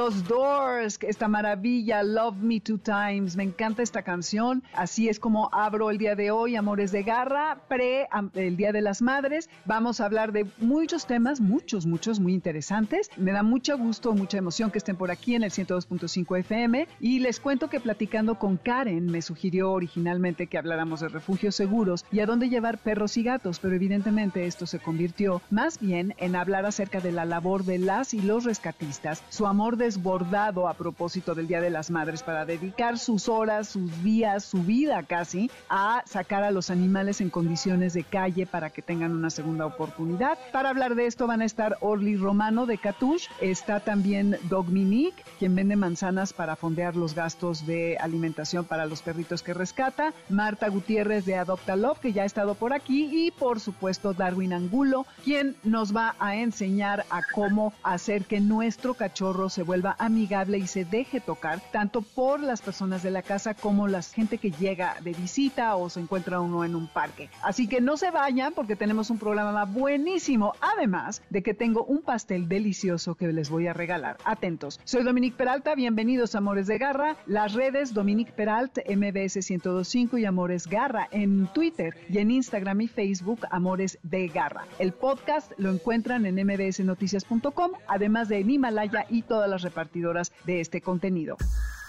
Los Doors, esta maravilla, Love Me Two Times, me encanta esta canción. Así es como abro el día de hoy, Amores de Garra, pre el Día de las Madres. Vamos a hablar de muchos temas, muchos, muchos, muy interesantes. Me da mucho gusto, mucha emoción que estén por aquí en el 102.5 FM. Y les cuento que platicando con Karen me sugirió originalmente que habláramos de refugios seguros y a dónde llevar perros y gatos, pero evidentemente esto se convirtió más bien en hablar acerca de la labor de las y los rescatistas, su amor desbordado a propósito del Día de las Madres para dedicar sus horas, sus días, su vida casi a sacar a los animales en condiciones de calle para que tengan una segunda oportunidad. Para hablar de esto van a estar Orly Romano de Catush, está también Dominique, quien vende manzanas para fondear los gastos de alimentación para los perritos que rescata, Marta Gutiérrez de Adopta Love, que ya ha estado por aquí, y por supuesto Darwin Angulo, quien nos va a enseñar a cómo hacer que nuestro cachorro se vuelva amigable y se deje tocar tanto por las personas de la casa como la gente que llega de visita o se encuentra uno en un parque. Así que no se vayan porque tenemos un programa buenísimo, además de que tengo un pastel delicioso que les voy a regalar. Atentos. Soy Dominique Peralta, bienvenidos a Amores de Garra. Las redes Dominique Peralta, MBS 1025 y Amores Garra en Twitter y en Instagram y Facebook Amores de Garra. El podcast lo encuentran en mbsnoticias.com, además de en Himalaya y todas las repartidoras de este contenido.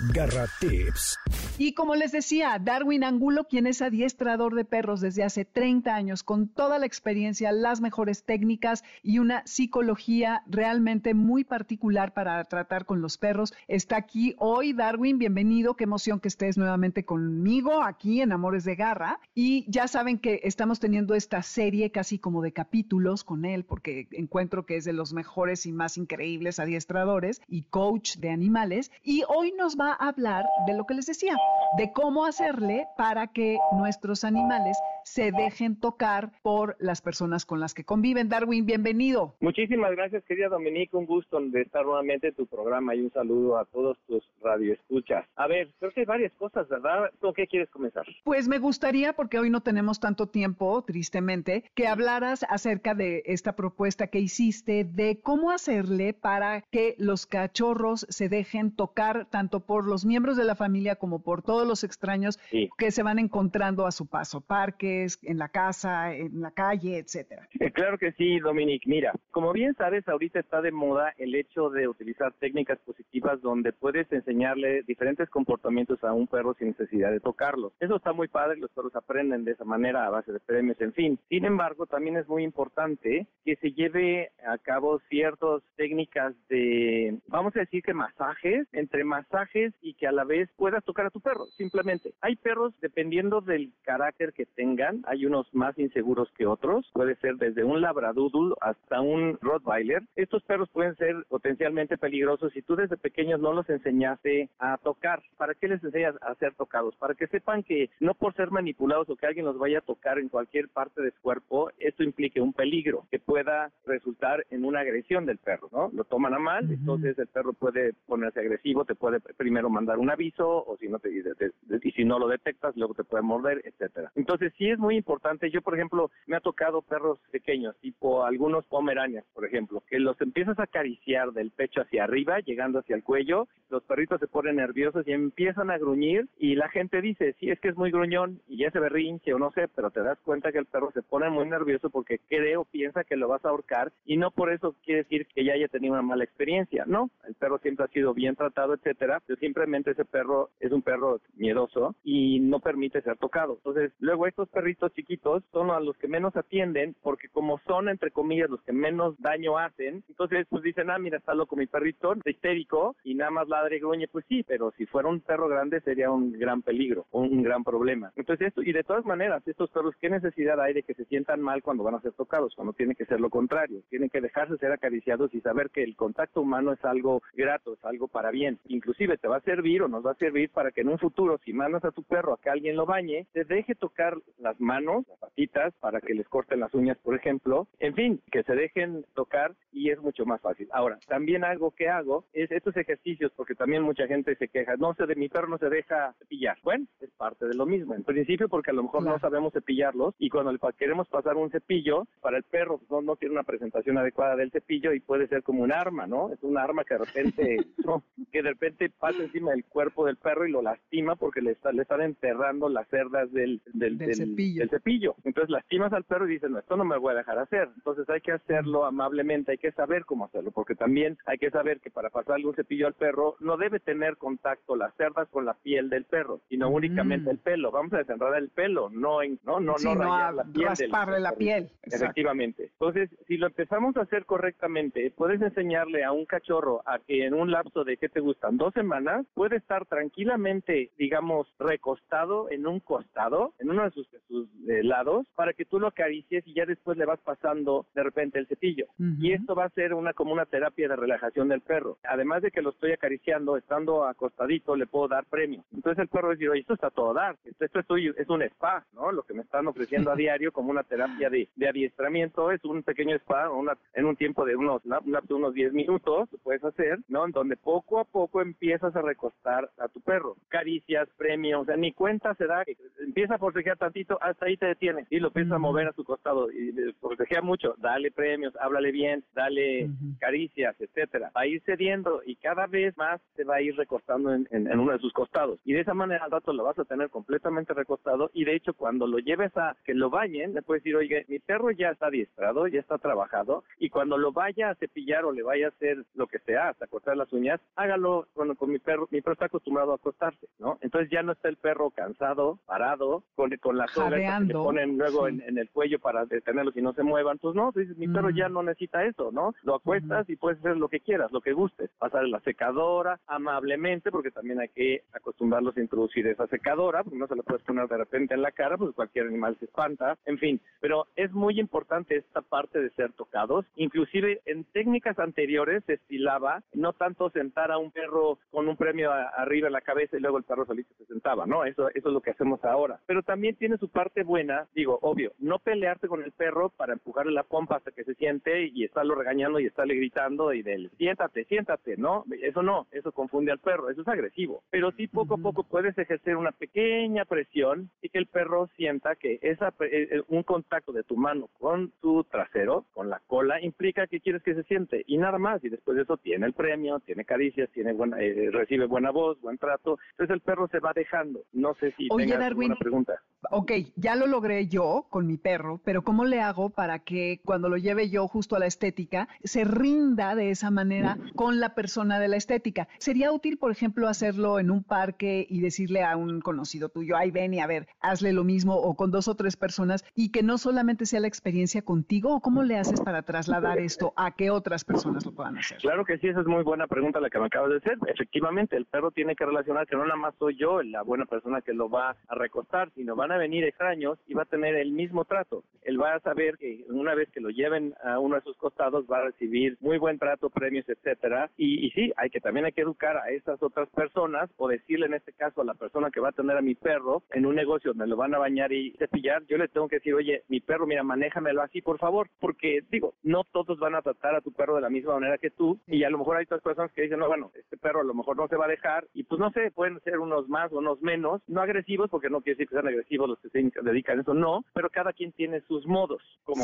Garra Tips. Y como les decía, Darwin Angulo, quien es adiestrador de perros desde hace 30 años, con toda la experiencia, las mejores técnicas y una psicología realmente muy particular para tratar con los perros, está aquí hoy. Darwin, bienvenido. Qué emoción que estés nuevamente conmigo aquí en Amores de Garra. Y ya saben que estamos teniendo esta serie casi como de capítulos con él, porque encuentro que es de los mejores y más increíbles adiestradores y coach de animales. Y hoy nos va a hablar de lo que les decía, de cómo hacerle para que nuestros animales se dejen tocar por las personas con las que conviven. Darwin, bienvenido. Muchísimas gracias, querida Dominique. Un gusto de estar nuevamente en tu programa y un saludo a todos tus radioescuchas. A ver, creo que hay varias cosas, ¿verdad? ¿Con qué quieres comenzar? Pues me gustaría, porque hoy no tenemos tanto tiempo, tristemente, que hablaras acerca de esta propuesta que hiciste de cómo hacerle para que los cachorros se dejen tocar tanto por los miembros de la familia como por todos los extraños que se van encontrando a su paso, parques, en la casa, en la calle, etcétera. Eh, claro que sí, Dominique. Mira, como bien sabes, ahorita está de moda el hecho de utilizar técnicas positivas donde puedes enseñarle diferentes comportamientos a un perro sin necesidad de tocarlo. Eso está muy padre, los perros aprenden de esa manera a base de premios, en fin. Sin embargo, también es muy importante que se lleve a cabo ciertas técnicas de, vamos a decir que masajes, entre masajes y que a la vez puedas tocar a tu perro, simplemente. Hay perros, dependiendo del carácter que tengan, hay unos más inseguros que otros, puede ser desde un labradoodle hasta un rottweiler. Estos perros pueden ser potencialmente peligrosos si tú desde pequeños no los enseñaste a tocar. ¿Para qué les enseñas a ser tocados? Para que sepan que no por ser manipulados o que alguien los vaya a tocar en cualquier parte de su cuerpo, esto implique un peligro que pueda resultar en una agresión del perro, ¿no? Lo toman a mal, entonces el perro puede ponerse agresivo, te puede primero mandar un aviso o si no te, y si no lo detectas luego te puede morder, etcétera. Entonces sí es muy importante. Yo por ejemplo me ha tocado perros pequeños tipo algunos pomeranias por ejemplo que los empiezas a acariciar del pecho hacia arriba llegando hacia el cuello los perritos se ponen nerviosos y empiezan a gruñir y la gente dice sí es que es muy gruñón y ya se berrinche o no sé pero te das cuenta que el perro se pone muy nervioso porque cree o piensa que lo vas a ahorcar y no por eso quiere decir que ya haya tenido una mala experiencia no el perro siempre ha sido bien tratado etcétera simplemente ese perro es un perro miedoso y no permite ser tocado. Entonces, luego estos perritos chiquitos son a los que menos atienden porque como son, entre comillas, los que menos daño hacen, entonces pues dicen, ah, mira, está loco mi perrito, está histérico y nada más ladre y gruñe, pues sí, pero si fuera un perro grande sería un gran peligro, un, gran problema. Entonces esto, y de todas maneras, estos perros, ¿qué necesidad hay de que se sientan mal cuando van a ser tocados? Cuando tiene que ser lo contrario, tienen que dejarse ser acariciados y saber que el contacto humano es algo grato, es algo para bien. Inclusive te va a servir o nos va a servir para que en un futuro, si mandas a tu perro a que alguien lo bañe, te deje tocar las manos, las patitas, para que les corten las uñas, por ejemplo. En fin, que se dejen tocar y es mucho más fácil. Ahora, también algo que hago es estos ejercicios, porque también mucha gente se queja, no sé, de mi perro no se deja cepillar. Bueno, es parte de lo mismo. En principio, porque a lo mejor no sabemos cepillarlos y cuando le queremos pasar un cepillo, para el perro pues, no, no tiene una presentación adecuada del cepillo y puede ser como un arma, ¿no? Es un arma que de repente, que de repente pasa encima del cuerpo del perro y lo lastima porque le, está, le están enterrando las cerdas del, del, cepillo. del cepillo. Entonces lastimas al perro y dices, no, esto no me voy a dejar hacer. Entonces hay que hacerlo amablemente, hay que saber cómo hacerlo, porque también hay que saber que para pasarle un cepillo al perro no debe tener contacto las cerdas con la piel del perro, sino mm. únicamente el pelo. Vamos a desenredar el pelo, no en, no, no, no rayar la piel. Rasparle la piel. Efectivamente. Entonces, si lo empezamos a hacer correctamente, puedes enseñarle a un cachorro a que en un lapso de, ¿qué te gustan? Dos semanas, puede estar tranquilamente, digamos, recostado en un costado, en uno de sus, sus eh, lados, para que tú lo acaricies y ya después le vas pasando de repente el cepillo. Y esto va a ser una como una terapia de relajación del perro. Además de que lo estoy acariciando, estando acostadito, le puedo dar premios. Entonces el perro va a decir, oye, esto está todo dar, esto, esto es, un spa, ¿no? Lo que me están ofreciendo a diario como una terapia de, de adiestramiento es un pequeño spa una, en un tiempo de unos, unos 10 minutos, puedes hacer, ¿no? En donde poco a poco empiezas a recostar a tu perro. Caricias, premios, o sea, ni cuenta se da, empieza a forcejear tantito, hasta ahí te detienes y lo empiezas a mover a su costado y forcejea mucho, dale premios, háblale bien, dale caricias, etcétera. Va a ir cediendo y cada vez más se va a ir recostando en, uno de sus costados. Y de esa manera al rato lo vas a tener completamente recostado y de hecho cuando lo lleves a que lo bañen, le puedes decir, oye, mi perro ya está adiestrado, ya está trabajado y cuando lo vaya a cepillar o le vaya a hacer lo que sea, hasta cortar las uñas, hágalo con, con mi perro. Mi perro está acostumbrado a acostarse, ¿no? Entonces ya no está el perro cansado, parado, con, con las sogas que le ponen luego en, el cuello para detenerlos y no se muevan. Pues no, dices, mi perro ya no necesita eso, ¿no? Lo acuestas y puedes hacer lo que quieras, lo que gustes. Pasar la secadora amablemente, porque también hay que acostumbrarlos a introducir esa secadora, porque no se la puedes poner de repente en la cara, porque cualquier animal se espanta, en fin. Pero es muy importante esta parte de ser tocados. Inclusive en técnicas anteriores se estilaba no tanto sentar a un perro con un premio arriba en la cabeza y luego el perro solito se sentaba, ¿no? Eso, eso es lo que hacemos ahora. Pero también tiene su parte buena, digo, obvio, no pelearte con el perro para empujarle la pompa hasta que se siente y estarlo regañando y estarle gritando y del siéntate, siéntate, ¿no? Eso no, eso confunde al perro, eso es agresivo. Pero sí poco a poco puedes ejercer una pequeña presión y que el perro sienta que esa eh, eh, un contacto de tu mano con tu trasero, con la cola, implica que quieres que se siente y nada más. Y después de eso tiene el premio, tiene caricias, tiene buena, eh, recibe buena voz, buen trato. Entonces el perro se va dejando. No sé si Oye, tengas alguna pregunta. Ok, ya lo logré yo con mi perro, pero ¿cómo le hago para que cuando lo lleve yo justo a la estética se rinda de esa manera con la persona de la estética? ¿Sería útil, por ejemplo, hacerlo en un parque y decirle a un conocido tuyo, ay, ven y a ver, hazle lo mismo o con dos o tres personas y que no solamente sea la experiencia contigo o cómo le haces para trasladar esto a que otras personas lo puedan hacer? Claro que sí, esa es muy buena pregunta la que me acabas de hacer. Efectivamente, el perro tiene que relacionar que no nada más soy yo la buena persona que lo va a recostar, sino van a venir extraños y va a tener el mismo trato. Él va a saber que una vez que lo lleven a uno de sus costados va a recibir muy buen trato, premios, etcétera. Y, y sí, hay que también hay que educar a esas otras personas o decirle en este caso a la persona que va a tener a mi perro en un negocio donde lo van a bañar y cepillar, yo le tengo que decir, oye, mi perro, mira, manéjamelo así, por favor, porque digo, no todos van a tratar a tu perro de la misma manera que tú y a lo mejor hay otras personas que dicen, no, bueno, este perro a lo mejor no se va a dejar y pues no sé, pueden ser unos más o unos menos, no agresivos porque no quiere decir que sean agresivos deportivos los que se dedican a eso, no, pero cada quien tiene sus modos, como,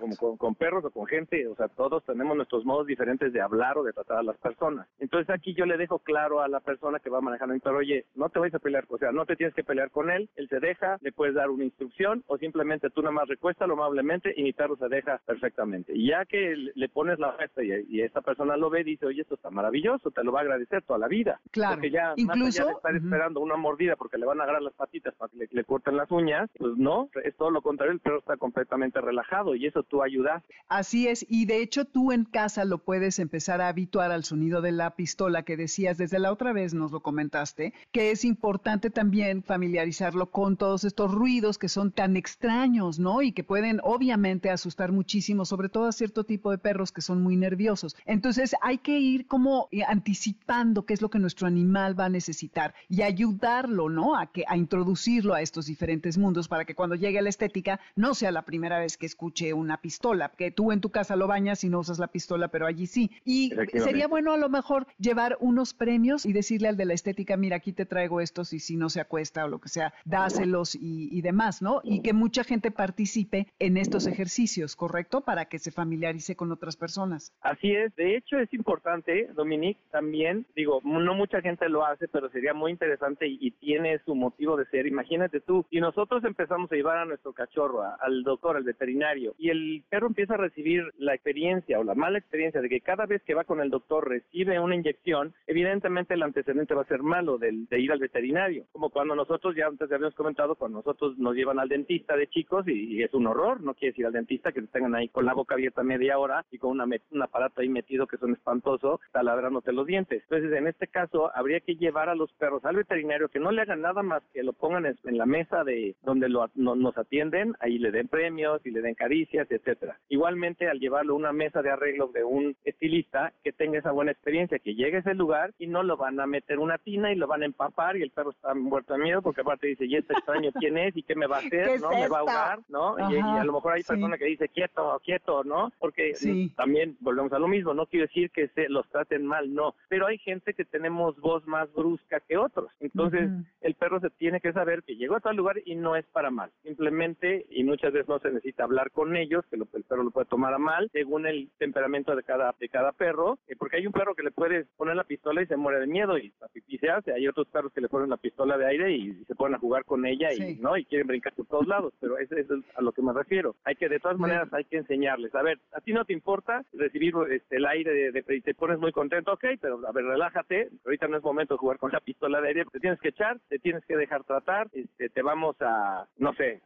como con, perros o con gente, o sea, todos tenemos nuestros modos diferentes de hablar o de tratar a las personas. Entonces aquí yo le dejo claro a la persona que va manejando mi perro, oye, no te vayas a pelear, o sea, no te tienes que pelear con él, él se deja, le puedes dar una instrucción o simplemente tú nada más recuéstalo amablemente y mi perro se deja perfectamente. Y ya que le pones la fiesta y, y esta persona lo ve, dice, oye, esto está maravilloso, te lo va a agradecer toda la vida. Claro. Porque ya, Incluso, más estar esperando una mordida porque le van a agarrar las patitas para que le, corten las uñas, pues no, es todo lo contrario, el perro está completamente relajado y eso tú ayudas. Así es, y de hecho tú en casa lo puedes empezar a habituar al sonido de la pistola que decías desde la otra vez, nos lo comentaste, que es importante también familiarizarlo con todos estos ruidos que son tan extraños, ¿no? Y que pueden obviamente asustar muchísimo, sobre todo a cierto tipo de perros que son muy nerviosos. Entonces hay que ir como eh, anticipando qué es lo que nuestro animal va a necesitar y ayudarlo, ¿no? A que a introducirlo a estos diferentes mundos para que cuando llegue a la estética no sea la primera vez que escuche una pistola, que tú en tu casa lo bañas y no usas la pistola, pero allí sí. Y sería bueno a lo mejor llevar unos premios y decirle al de la estética, mira, aquí te traigo estos y si no se acuesta o lo que sea, dáselos y, y demás, ¿no? Y que mucha gente participe en estos ejercicios, ¿correcto? Para que se familiarice con otras personas. Así es, de hecho es importante, Dominique, también, digo, no mucha gente lo hace, pero sería muy interesante y, tiene su motivo de ser. Imagínate tú, y nosotros empezamos a llevar a nuestro cachorro, al doctor, al veterinario, y el perro empieza a recibir la experiencia o la mala experiencia de que cada vez que va con el doctor recibe una inyección, evidentemente el antecedente va a ser malo de, de ir al veterinario. Como cuando nosotros, ya antes habíamos comentado, cuando nosotros nos llevan al dentista de chicos y, es un horror, no quieres ir al dentista, que te tengan ahí con la boca abierta media hora y con una, un aparato ahí metido que son espantoso, taladrándote los dientes. Entonces, en este caso, habría que llevar a los perros al veterinario, que no le hagan nada más que lo pongan en, la mesa de donde lo, nos atienden, ahí le den premios y le den caricias, etcétera. Igualmente, al llevarlo a una mesa de arreglo de un estilista, que tenga esa buena experiencia, que llegue a ese lugar y no lo van a meter una tina y lo van a empapar y el perro está muerto de miedo porque aparte dice, y este extraño quién es y qué me va a hacer, ¿no? me va a ahogar, ¿no? Y, a lo mejor hay personas que dicen, quieto, quieto, ¿no? Porque también volvemos a lo mismo, no quiero decir que se los traten mal, no, pero hay gente que tenemos voz más brusca que otros. Entonces, el perro se tiene que saber que llegó a tal lugar y no es para mal. Simplemente, y muchas veces no se necesita hablar con ellos, que el perro lo puede tomar a mal, según el temperamento de cada, de cada perro, eh, porque hay un perro que le puedes poner la pistola y se muere de miedo y, y se hace. Hay otros perros que le ponen la pistola de aire y, se ponen a jugar con ella y no y quieren brincar por todos lados, pero eso es a lo que me refiero. Hay que, de todas maneras, hay que enseñarles. A ver, a ti no te importa recibir este, el aire de, de, te pones muy contento, ok, pero a ver, relájate, ahorita no es momento de jugar con la pistola de aire, te tienes que echar, te tienes que dejar tratar, este, te vamos a, no sé,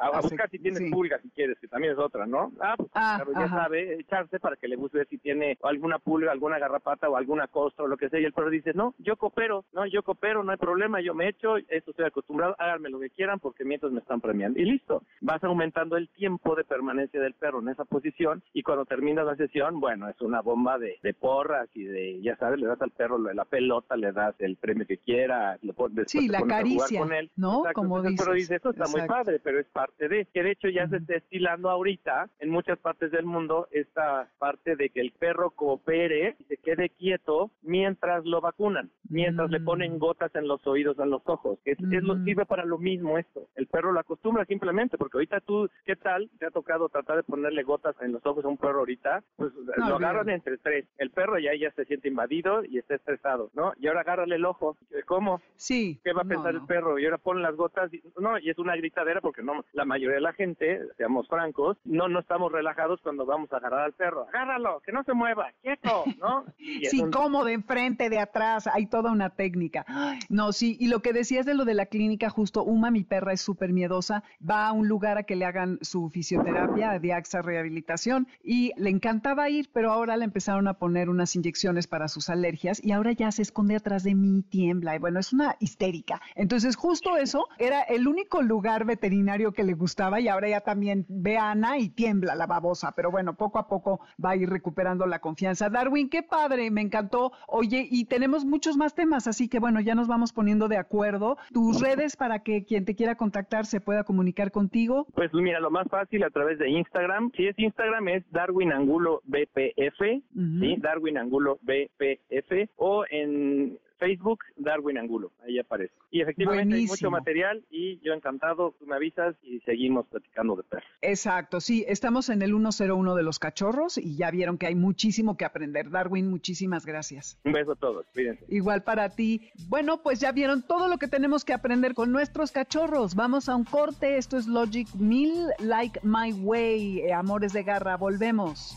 a, buscar si tienes pulga si quieres, que también es otra, ¿no? Ah, pues ah, ya sabe, echarse para que le busque si tiene alguna pulga, alguna garrapata o alguna costra o lo que sea, y el perro dice, no, yo coopero, no, yo coopero, no hay problema, yo me echo, esto estoy acostumbrado, háganme lo que quieran porque mientras me están premiando. Y listo, vas aumentando el tiempo de permanencia del perro en esa posición y cuando termina la sesión, bueno, es una bomba de, de porras y de, ya sabes, le das al perro la pelota, le das el premio que quiera, lo pones, sí, la caricia, con él. ¿no? Como dices. Pero dice, esto está muy padre, pero es parte de, que de hecho ya se está estilando ahorita en muchas partes del mundo esta parte de que el perro coopere y se quede quieto mientras lo vacunan, mientras le ponen mm. gotas en los oídos, en los ojos, es, lo, mm. sirve para lo mismo esto. El perro lo acostumbra simplemente, porque ahorita tú, ¿qué tal? Te ha tocado tratar de ponerle gotas en los ojos a un perro ahorita, pues lo agarran entre tres. El perro ya, ya se siente invadido y está estresado, ¿no? Y ahora agárrale el ojo. ¿Cómo? Sí. ¿Qué va a pensar el perro? Y ahora ponen las gotas. No, y es una gritadera porque no, la mayoría de la gente, seamos francos, no, no estamos relajados cuando vamos a agarrar al perro. Agárralo, que no se mueva, quieto, ¿no? sí, como de enfrente, de atrás, hay toda una técnica. No, sí, y lo que decías de lo de la clínica, justo, Uma, mi perra es súper miedosa, va a un lugar a que le hagan su fisioterapia de AXA Rehabilitación y le encantaba ir, pero ahora le empezaron a poner unas inyecciones para sus alergias y ahora ya se esconde atrás de mí, tiembla y bueno, es una histérica. Entonces, justo eso era el único lugar veterinario que le gustaba y ahora ya también ve a Ana y tiembla la babosa, pero bueno, poco a poco va a ir recuperando la confianza. Darwin, qué padre, me encantó. Oye, y tenemos muchos más temas, así que bueno, ya nos vamos poniendo de acuerdo. Tus redes para que quien te quiera contactar se pueda comunicar contigo. Pues mira, lo más fácil a través de Instagram. Si es Instagram es Darwin Angulo BPF, ¿sí? Darwin Angulo BPF o en Facebook Darwin Angulo, ahí aparece. Y efectivamente hay mucho material y yo encantado, tú me avisas y seguimos platicando de perros. Exacto, sí, estamos en el 101 de los cachorros y ya vieron que hay muchísimo que aprender. Darwin, muchísimas gracias. Un beso a todos, cuídense. Igual para ti. Bueno, pues ya vieron todo lo que tenemos que aprender con nuestros cachorros. Vamos a un corte, esto es Logic 1000, Like My Way, eh, Amores de Garra, volvemos.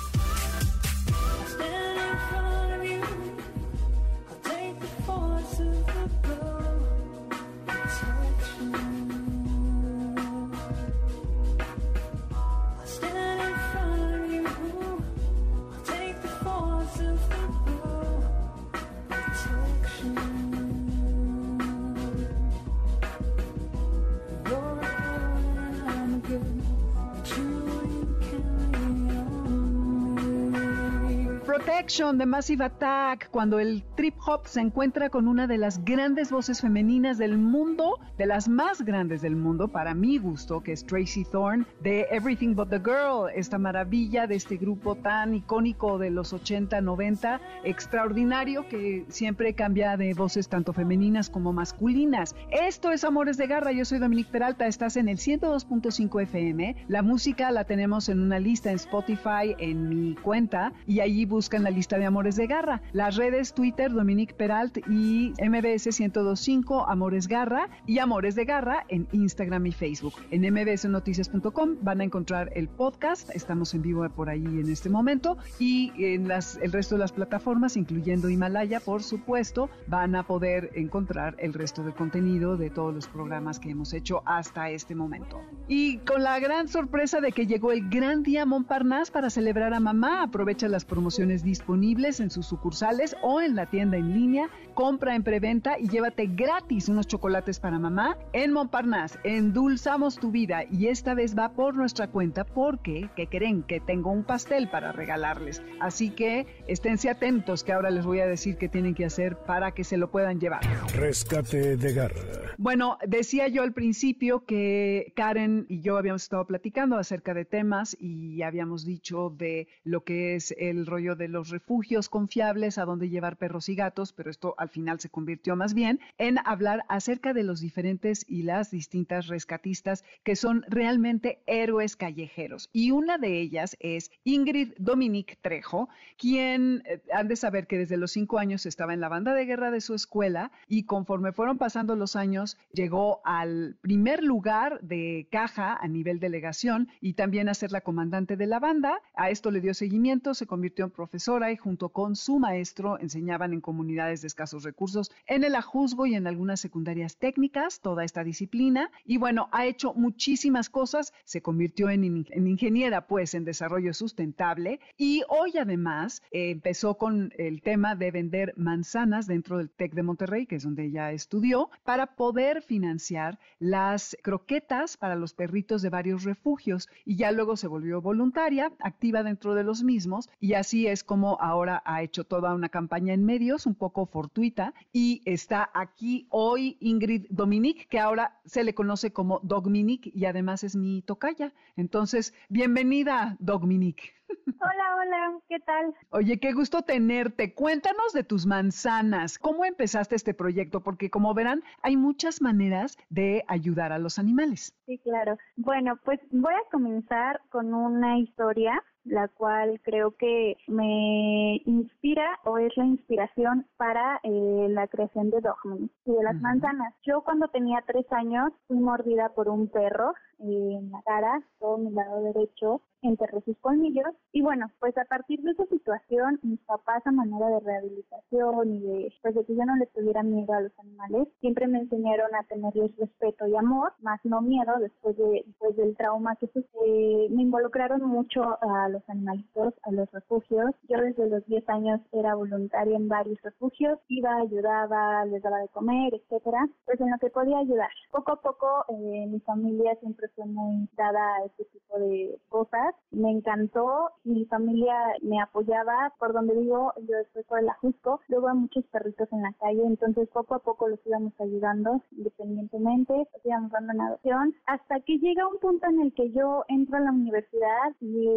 de Massive Attack, cuando el trip hop se encuentra con una de las grandes voces femeninas del mundo, de las más grandes del mundo, para mi gusto, que es Tracy Thorn, de Everything But the Girl, esta maravilla de este grupo tan icónico de los 80, 90, extraordinario que siempre cambia de voces tanto femeninas como masculinas. Esto es Amores de Garra, yo soy Dominique Peralta, estás en el 102.5 FM, la música la tenemos en una lista en Spotify, en mi cuenta, y allí buscan la lista de Amores de Garra. Las redes Twitter, Dominique Peralt y MBS 1025 Amores Garra y Amores de Garra en Instagram y Facebook. En mbsnoticias.com van a encontrar el podcast. Estamos en vivo por ahí en este momento y en las, el resto de las plataformas, incluyendo Himalaya, por supuesto, van a poder encontrar el resto del contenido de todos los programas que hemos hecho hasta este momento. Y con la gran sorpresa de que llegó el gran día Montparnasse para celebrar a mamá, aprovecha las promociones disponibles disponibles en sus sucursales o en la tienda en línea. Compra en preventa y llévate gratis unos chocolates para mamá. En Montparnasse, endulzamos tu vida y esta vez va por nuestra cuenta porque, que creen? Que tengo un pastel para regalarles. Así que esténse atentos que ahora les voy a decir qué tienen que hacer para que se lo puedan llevar. Rescate de garra. Bueno, decía yo al principio que Karen y yo habíamos estado platicando acerca de temas y habíamos dicho de lo que es el rollo de los refugios confiables a donde llevar perros y gatos, pero esto al final se convirtió más bien en hablar acerca de los diferentes y las distintas rescatistas que son realmente héroes callejeros. Y una de ellas es Ingrid Dominique Trejo, quien eh, han de saber que desde los cinco años estaba en la banda de guerra de su escuela y conforme fueron pasando los años llegó al primer lugar de caja a nivel delegación y también a ser la comandante de la banda. A esto le dio seguimiento, se convirtió en profesora junto con su maestro enseñaban en comunidades de escasos recursos. En el Ajusgo y en algunas secundarias técnicas toda esta disciplina. Y bueno, ha hecho muchísimas cosas, se convirtió en, ingeniera pues en desarrollo sustentable. Y hoy además empezó con el tema de vender manzanas dentro del TEC de Monterrey, que es donde ella estudió, para poder financiar las croquetas para los perritos de varios refugios. Y ya luego se volvió voluntaria, activa dentro de los mismos y así es como ahora ha hecho toda una campaña en medios, un poco fortuita, y está aquí hoy Ingrid Dominique, que ahora se le conoce como Dominique y además es mi tocaya. Entonces, bienvenida, Dominique. Hola, hola, ¿qué tal? Oye, qué gusto tenerte. Cuéntanos de tus manzanas. ¿Cómo empezaste este proyecto? Porque como verán, hay muchas maneras de ayudar a los animales. Sí, claro. Bueno, pues voy a comenzar con una historia la cual creo que me inspira o es la inspiración para eh, la creación de Dogman y de las manzanas. Yo cuando tenía tres años fui mordida por un perro en la cara, todo mi lado derecho, enterré sus colmillos. Y bueno, pues a partir de esa situación, mis papás a manera de rehabilitación y de, pues de que yo no les tuviera miedo a los animales, siempre me enseñaron a tenerles respeto y amor, más no miedo después de después del trauma que sucede. Me involucraron mucho a los animalitos, a los refugios. Yo desde los 10 años era voluntaria en varios refugios, iba, ayudaba, les daba de comer, etcétera, pues en lo que podía ayudar. Poco a poco eh, mi familia siempre fue muy dada a este tipo de cosas. Me encantó, mi familia me apoyaba, por donde digo, yo después por el Ajusco, luego hay muchos perritos en la calle, entonces poco a poco los íbamos ayudando independientemente, los íbamos dando en adopción, hasta que llega un punto en el que yo entro a la universidad y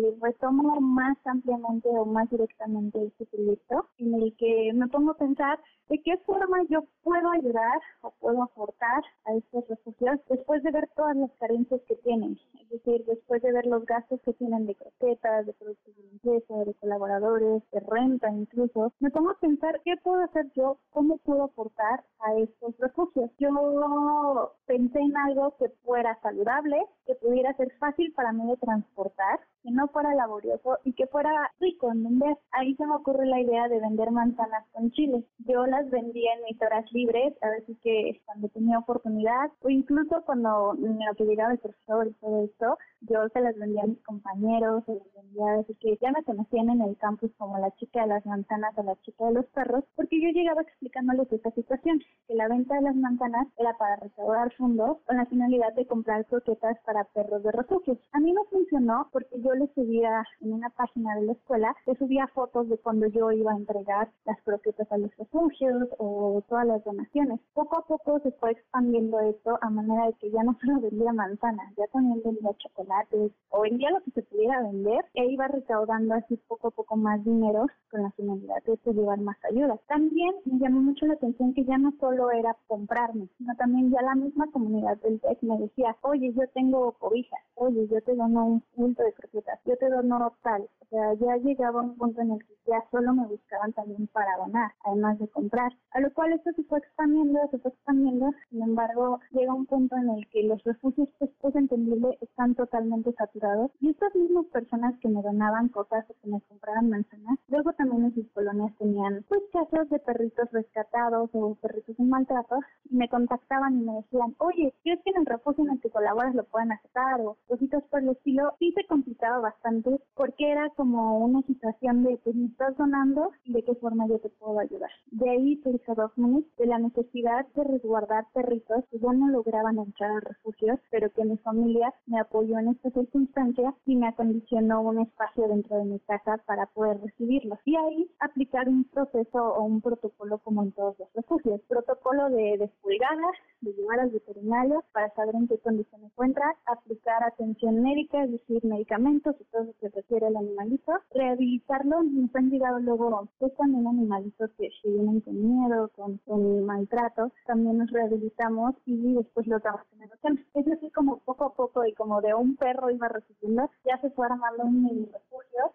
retomo más ampliamente o más directamente este proyecto, en el que me pongo a pensar de qué forma yo puedo ayudar o puedo aportar a estos refugios después de ver todas las carencias que tienen, es decir, después de ver los gastos que tienen de croquetas, de productos de limpieza, de colaboradores, de renta incluso, me pongo a pensar qué puedo hacer yo, cómo puedo aportar a estos refugios. Yo pensé en algo que fuera saludable, que pudiera ser fácil para mí de transportar, que no fuera laborioso y que fuera rico en vender. Ahí se me ocurre la idea de vender manzanas con chile. Yo las vendía en mis horas libres, a veces que cuando tenía oportunidad o incluso cuando me lo que el profesor y todo esto, yo se las vendía a mis compañeros, se las vendía, así que ya me conocían en el campus como la chica de las manzanas o la chica de los perros, porque yo llegaba explicándoles esta situación, que la venta de las manzanas era para recaudar fondos con la finalidad de comprar croquetas para perros de refugios. A mí no funcionó porque yo les subía en una página de la escuela, les subía fotos de cuando yo iba a entregar las croquetas a los refugios o todas las donaciones. Poco a poco se fue expandiendo esto a manera de que ya no solo vendía manzanas, ya también vendía chocolate o vendía lo que se pudiera vender e iba recaudando así poco a poco más dinero con la finalidad de llevar más ayuda. También me llamó mucho la atención que ya no solo era comprarme, sino también ya la misma comunidad del TEC me decía, oye, yo tengo cobijas, oye, yo te dono un punto de croquetas, yo te dono tal. O sea, ya llegaba un punto en el que ya solo me buscaban también para donar, además de comprar. A lo cual esto se fue expandiendo, se fue expandiendo, sin embargo, llega un punto en el que los refugios, pues, pues entendible, están totalmente saturados y estas mismas personas que me donaban cosas o que me compraban manzanas, luego también en sus colonias tenían pues casos de perritos rescatados o perritos en maltrato y me contactaban y me decían, oye, ¿crees que en el refugio en el que colaboras lo pueden aceptar o cositas por el estilo? Sí se complicaba bastante porque era como una situación de pues me estás donando y de qué forma yo te puedo ayudar. De ahí surgió Dogmanis, de la necesidad de resguardar perritos que no lograban entrar al refugio, pero que mi familia me apoyó en esta circunstancia y me acondicionó un espacio dentro de mi casa para poder recibirlos. Y ahí aplicar un proceso o un protocolo como en todos los refugios. Protocolo de despulgada, de llevar al veterinario para saber en qué condición se encuentra, aplicar atención médica, es decir, medicamentos y todo lo que requiere el animalito, rehabilitarlo. Nos han llegado luego, pues también animalitos que, vienen con miedo, con, maltrato, también nos rehabilitamos y después los damos en adopción. Es así como poco a poco y como de un perro iba recibiendo, ya se fue armando un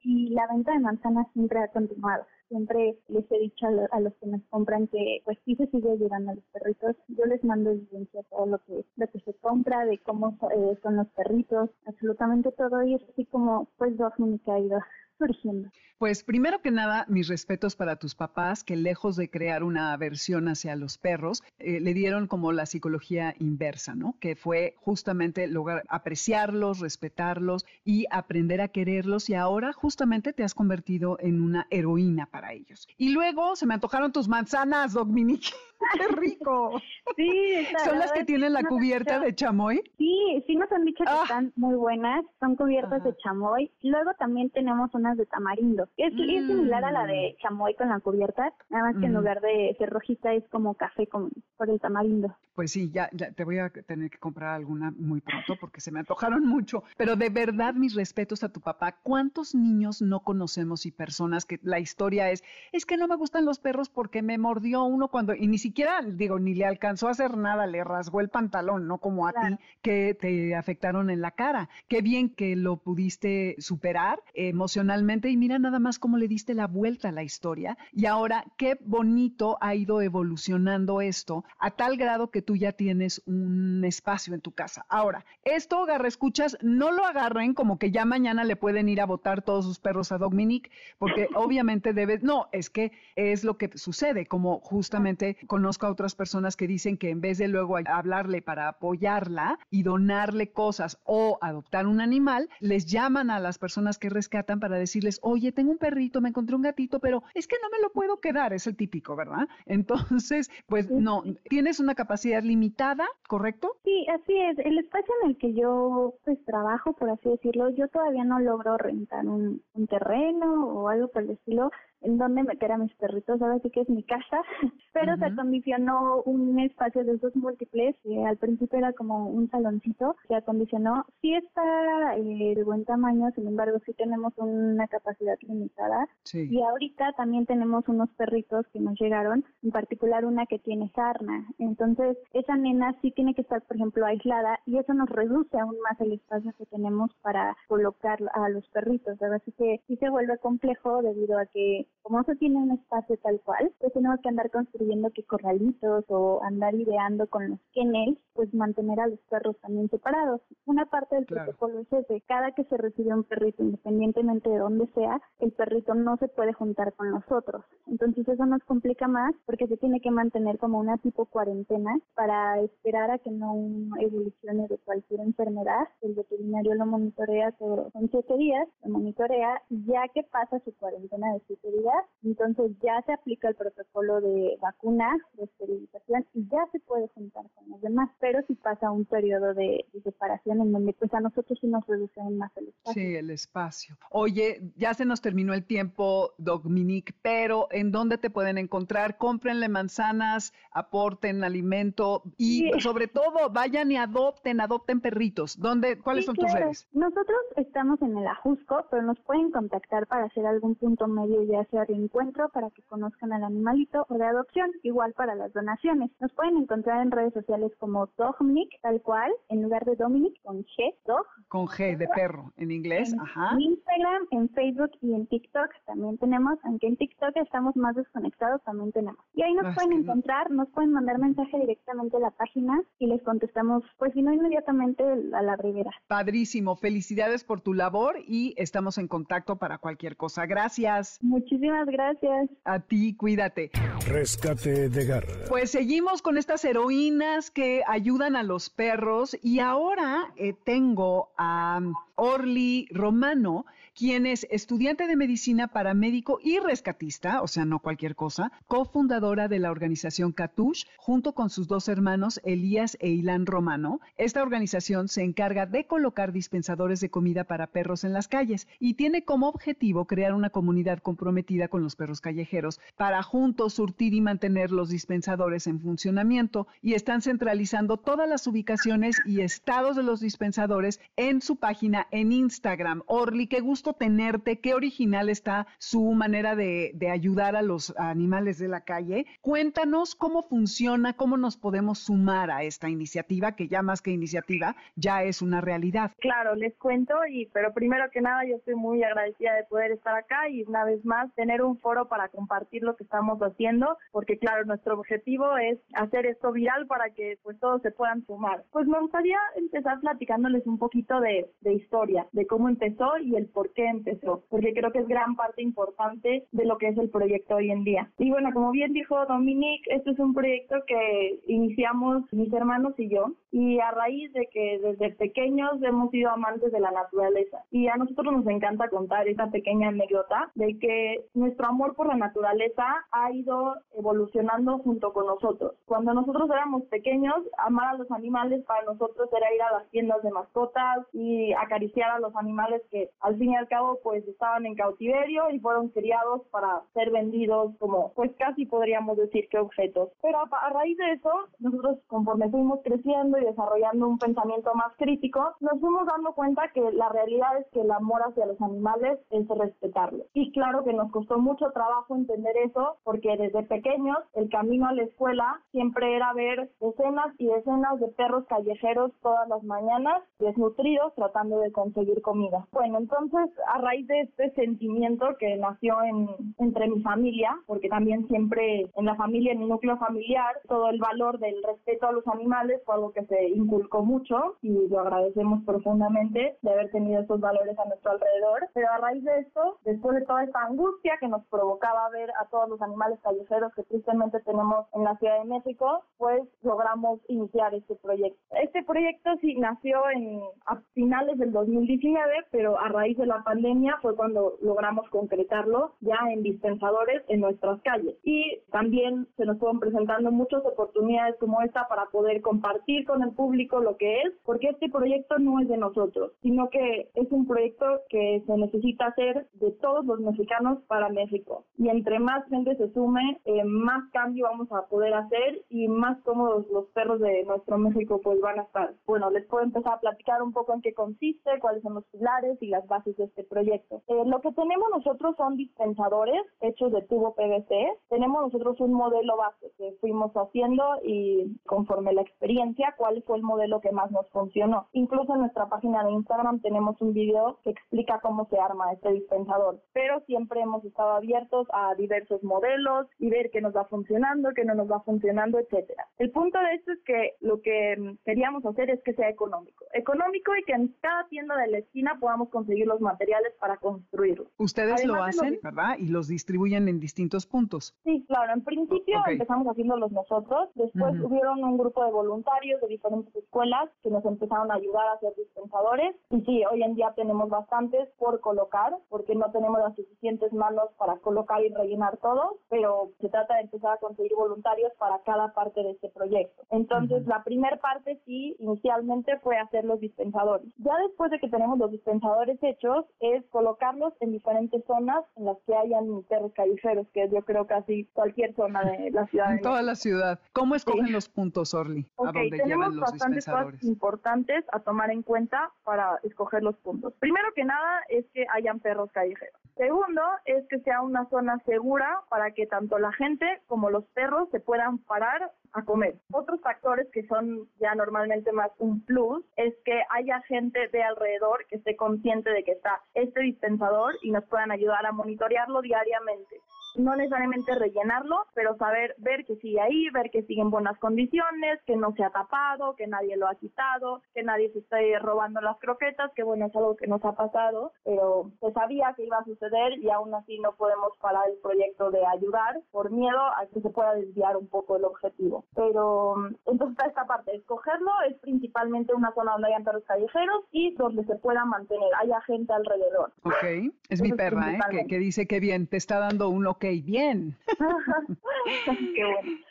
y la venta de manzanas siempre ha continuado. Siempre les he dicho a, los que nos compran que pues sí se sigue ayudando a los perritos. Yo les mando evidencia de todo lo que, lo que se compra, de cómo eh, son los perritos, absolutamente todo y es así como pues que ha ido surgiendo. Pues primero que nada, mis respetos para tus papás que lejos de crear una aversión hacia los perros, eh, le dieron como la psicología inversa, ¿no? Que fue justamente lograr apreciarlos, respetarlos y aprender a quererlos y ahora justamente te has convertido en una heroína para ellos. Y luego se me antojaron tus manzanas, Dominique. ¡Qué rico! Sí, ¿Son las que tienen la cubierta de chamoy? Sí, sí nos han dicho que ah. están muy buenas, son cubiertas de chamoy. Luego también tenemos una manzanas de tamarindo. Es, es similar a la de mm. chamoy con la cubierta, nada más que en lugar de ser rojita es como café con, por el tamarindo. Pues sí, ya, ya te voy a tener que comprar alguna muy pronto porque se me antojaron mucho. Pero de verdad, mis respetos a tu papá. ¿Cuántos niños no conocemos y personas que la historia es, es que no me gustan los perros porque me mordió uno cuando, y ni siquiera, digo, ni le alcanzó a hacer nada, le rasgó el pantalón, no como a ti, que te afectaron en la cara. Qué bien que lo pudiste superar emocionalmente y mira nada más cómo le diste la vuelta a la historia. Y ahora, qué bonito ha ido evolucionando esto a tal grado que tú ya tienes un espacio en tu casa. Ahora, esto, agarra escuchas, no lo agarren como que ya mañana le pueden ir a votar todos sus perros a Dominique, porque obviamente debe, no, es que es lo que sucede, como justamente conozco a otras personas que dicen que en vez de luego hablarle para apoyarla y donarle cosas o adoptar un animal, les llaman a las personas que rescatan para decirles, oye, tengo un perrito, me encontré un gatito, pero es que no me lo puedo quedar, es el típico, ¿verdad? Entonces, pues no, tienes una capacidad limitada, ¿correcto? Sí, así es. El espacio en el que yo pues trabajo, por así decirlo, yo todavía no logro rentar un, un terreno o algo por el estilo en donde meter a mis perritos, ahora sí que es mi casa, pero se acondicionó un espacio de esos múltiples, que al principio era como un saloncito, se acondicionó, sí está eh, de buen tamaño, sin embargo sí tenemos una capacidad limitada, y ahorita también tenemos unos perritos que nos llegaron, en particular una que tiene sarna, entonces esa nena sí tiene que estar, por ejemplo, aislada, y eso nos reduce aún más el espacio que tenemos para colocar a los perritos, ahora sí que sí se vuelve complejo debido a que como se tiene un espacio tal cual, pues tenemos que andar construyendo que corralitos o andar ideando con los kennels, pues mantener a los perros también separados. Una parte del protocolo es ese, cada que se recibe un perrito, independientemente de dónde sea, el perrito no se puede juntar con nosotros. Entonces eso nos complica más porque se tiene que mantener como una tipo cuarentena para esperar a que no evolucione de cualquier enfermedad. El veterinario lo monitorea todos son siete días, lo monitorea ya que pasa su cuarentena de siete días, entonces ya se aplica el protocolo de vacuna, de esterilización y ya se puede juntar con los demás, pero si pasa un periodo de, separación en donde pues a nosotros sí nos reducen más el espacio. Sí, el espacio. Oye, ya se nos terminó el tiempo, Dominique, pero ¿en dónde te pueden encontrar? Cómprenle manzanas, aporten alimento y sobre todo vayan y adopten, adopten perritos. ¿Dónde, ¿Cuáles son tus redes? Nosotros estamos en el Ajusco, pero nos pueden contactar para hacer algún punto medio, ya sea de encuentro para que conozcan al animalito o de adopción, igual para las donaciones. Nos pueden encontrar en redes sociales como Dogminic, tal cual, en lugar de Dominic, con G, Dog. Con G de perro, en inglés, ajá. En Instagram, en Facebook y en TikTok también tenemos, aunque en TikTok estamos más desconectados, también tenemos. Y ahí nos pueden encontrar, nos pueden mandar mensaje directamente a la página y les contestamos, pues si no inmediatamente a la ribera. Padrísimo, felicidades por tu labor y estamos en contacto para cualquier cosa. Gracias. Muchísimas gracias. A ti, cuídate. Rescate de garra. Pues seguimos con estas heroínas que ayudan a los perros y ahora eh, tengo a Orly Romano, quien es estudiante de medicina, paramédico y rescatista, o sea, no cualquier cosa, cofundadora de la organización Catush, junto con sus dos hermanos, Elías e Ilan Romano. Esta organización se encarga de colocar dispensadores de comida para perros en las calles y tiene como objetivo crear una comunidad comprometida con los perros callejeros para juntos surtir y mantener los dispensadores en funcionamiento y están centralizando todas las ubicaciones y estados de los dispensadores en su página en Instagram. Orly, qué gusto tenerte, qué original está su manera de, ayudar a los animales de la calle. Cuéntanos cómo funciona, cómo nos podemos sumar a esta iniciativa, que ya más que iniciativa, ya es una realidad. Claro, les cuento, y pero primero que nada yo estoy muy agradecida de poder estar acá y una vez más tener un foro para compartir lo que estamos haciendo, porque claro, nuestro objetivo es hacer esto viral para que pues todos se puedan sumar. Pues me gustaría empezar platicándoles un poquito de historia de cómo empezó y el por qué empezó, porque creo que es gran parte importante de lo que es el proyecto hoy en día. Y bueno, como bien dijo Dominique, este es un proyecto que iniciamos mis hermanos y yo, y a raíz de que desde pequeños hemos sido amantes de la naturaleza. Y a nosotros nos encanta contar esta pequeña anécdota de que nuestro amor por la naturaleza ha ido evolucionando junto con nosotros. Cuando nosotros éramos pequeños, amar a los animales para nosotros era ir a las tiendas de mascotas y acariciar a los animales que al fin y al cabo pues estaban en cautiverio y fueron criados para ser vendidos como pues casi podríamos decir que objetos. Pero a, raíz de eso, nosotros conforme fuimos creciendo y desarrollando un pensamiento más crítico, nos fuimos dando cuenta que la realidad es que el amor hacia los animales es respetarlos. Y claro que nos costó mucho trabajo entender eso porque desde pequeños el camino a la escuela siempre era ver decenas y decenas de perros callejeros todas las mañanas desnutridos tratando de conseguir comida. Bueno, entonces a raíz de este sentimiento que nació en, entre mi familia, porque también siempre en la familia, en mi núcleo familiar, todo el valor del respeto a los animales fue algo que se inculcó mucho y lo agradecemos profundamente de haber tenido estos valores a nuestro alrededor. Pero a raíz de esto, después de toda esta angustia que nos provocaba ver a todos los animales callejeros que tristemente tenemos en la Ciudad de México, pues logramos iniciar este proyecto. Este proyecto sí nació en, a finales del 2019, pero a raíz de la pandemia fue cuando logramos concretarlo ya en dispensadores en nuestras calles. Y también se nos fueron presentando muchas oportunidades como esta para poder compartir con el público lo que es, porque este proyecto no es de nosotros, sino que es un proyecto que se necesita hacer de todos los mexicanos para México. Y entre más gente se sume, eh, más cambio vamos a poder hacer y más cómodos los perros de nuestro México pues van a estar. Bueno, les puedo empezar a platicar un poco en qué consiste, cuáles son los pilares y las bases de este proyecto. Eh, lo que tenemos nosotros son dispensadores hechos de tubo PVC. Tenemos nosotros un modelo base que fuimos haciendo y conforme la experiencia, cuál fue el modelo que más nos funcionó. Incluso en nuestra página de Instagram tenemos un video que explica cómo se arma este dispensador. Pero siempre hemos estado abiertos a diversos modelos y ver qué nos va funcionando, qué no nos va funcionando, etcétera. El punto de esto es que lo que queríamos hacer es que sea económico. Económico y que en cada tienda de la esquina podamos conseguir los materiales para construirlo. Ustedes lo hacen, ¿verdad? Y los distribuyen en distintos puntos. Sí, claro. En principio empezamos haciéndolos nosotros. Después hubieron un grupo de voluntarios de diferentes escuelas que nos empezaron a ayudar a hacer dispensadores. Y sí, hoy en día tenemos bastantes por colocar, porque no tenemos las suficientes manos para colocar y rellenar todo, pero se trata de empezar a conseguir voluntarios para cada parte de este proyecto. Entonces, la primera parte sí, inicialmente fue hacer los dispensadores. Ya después de que tenemos los dispensadores hechos, es colocarlos en diferentes zonas en las que hayan perros callejeros, que es yo creo casi cualquier zona de la ciudad. En toda la ciudad. ¿Cómo escogen los puntos, Orly? a dónde tenemos los bastantes cosas importantes a tomar en cuenta para escoger los puntos. Primero que nada es que hayan perros callejeros. Segundo es que sea una zona segura para que tanto la gente como los perros se puedan parar a comer. Otros factores que son ya normalmente más un plus es que haya gente de alrededor que esté consciente de que está este dispensador y nos puedan ayudar a monitorearlo diariamente no necesariamente rellenarlo, pero saber ver que sigue ahí, ver que sigue en buenas condiciones, que no se ha tapado, que nadie lo ha quitado, que nadie se esté robando las croquetas, que bueno, es algo que nos ha pasado, pero se sabía que iba a suceder y aún así no podemos parar el proyecto de ayudar por miedo a que se pueda desviar un poco el objetivo. Pero entonces está esta parte, escogerlo es principalmente una zona donde hayan perros callejeros y donde se pueda mantener, haya gente alrededor. Ok, es mi perra, ¿eh? Que, que, dice que bien, te está dando un ok bien. Qué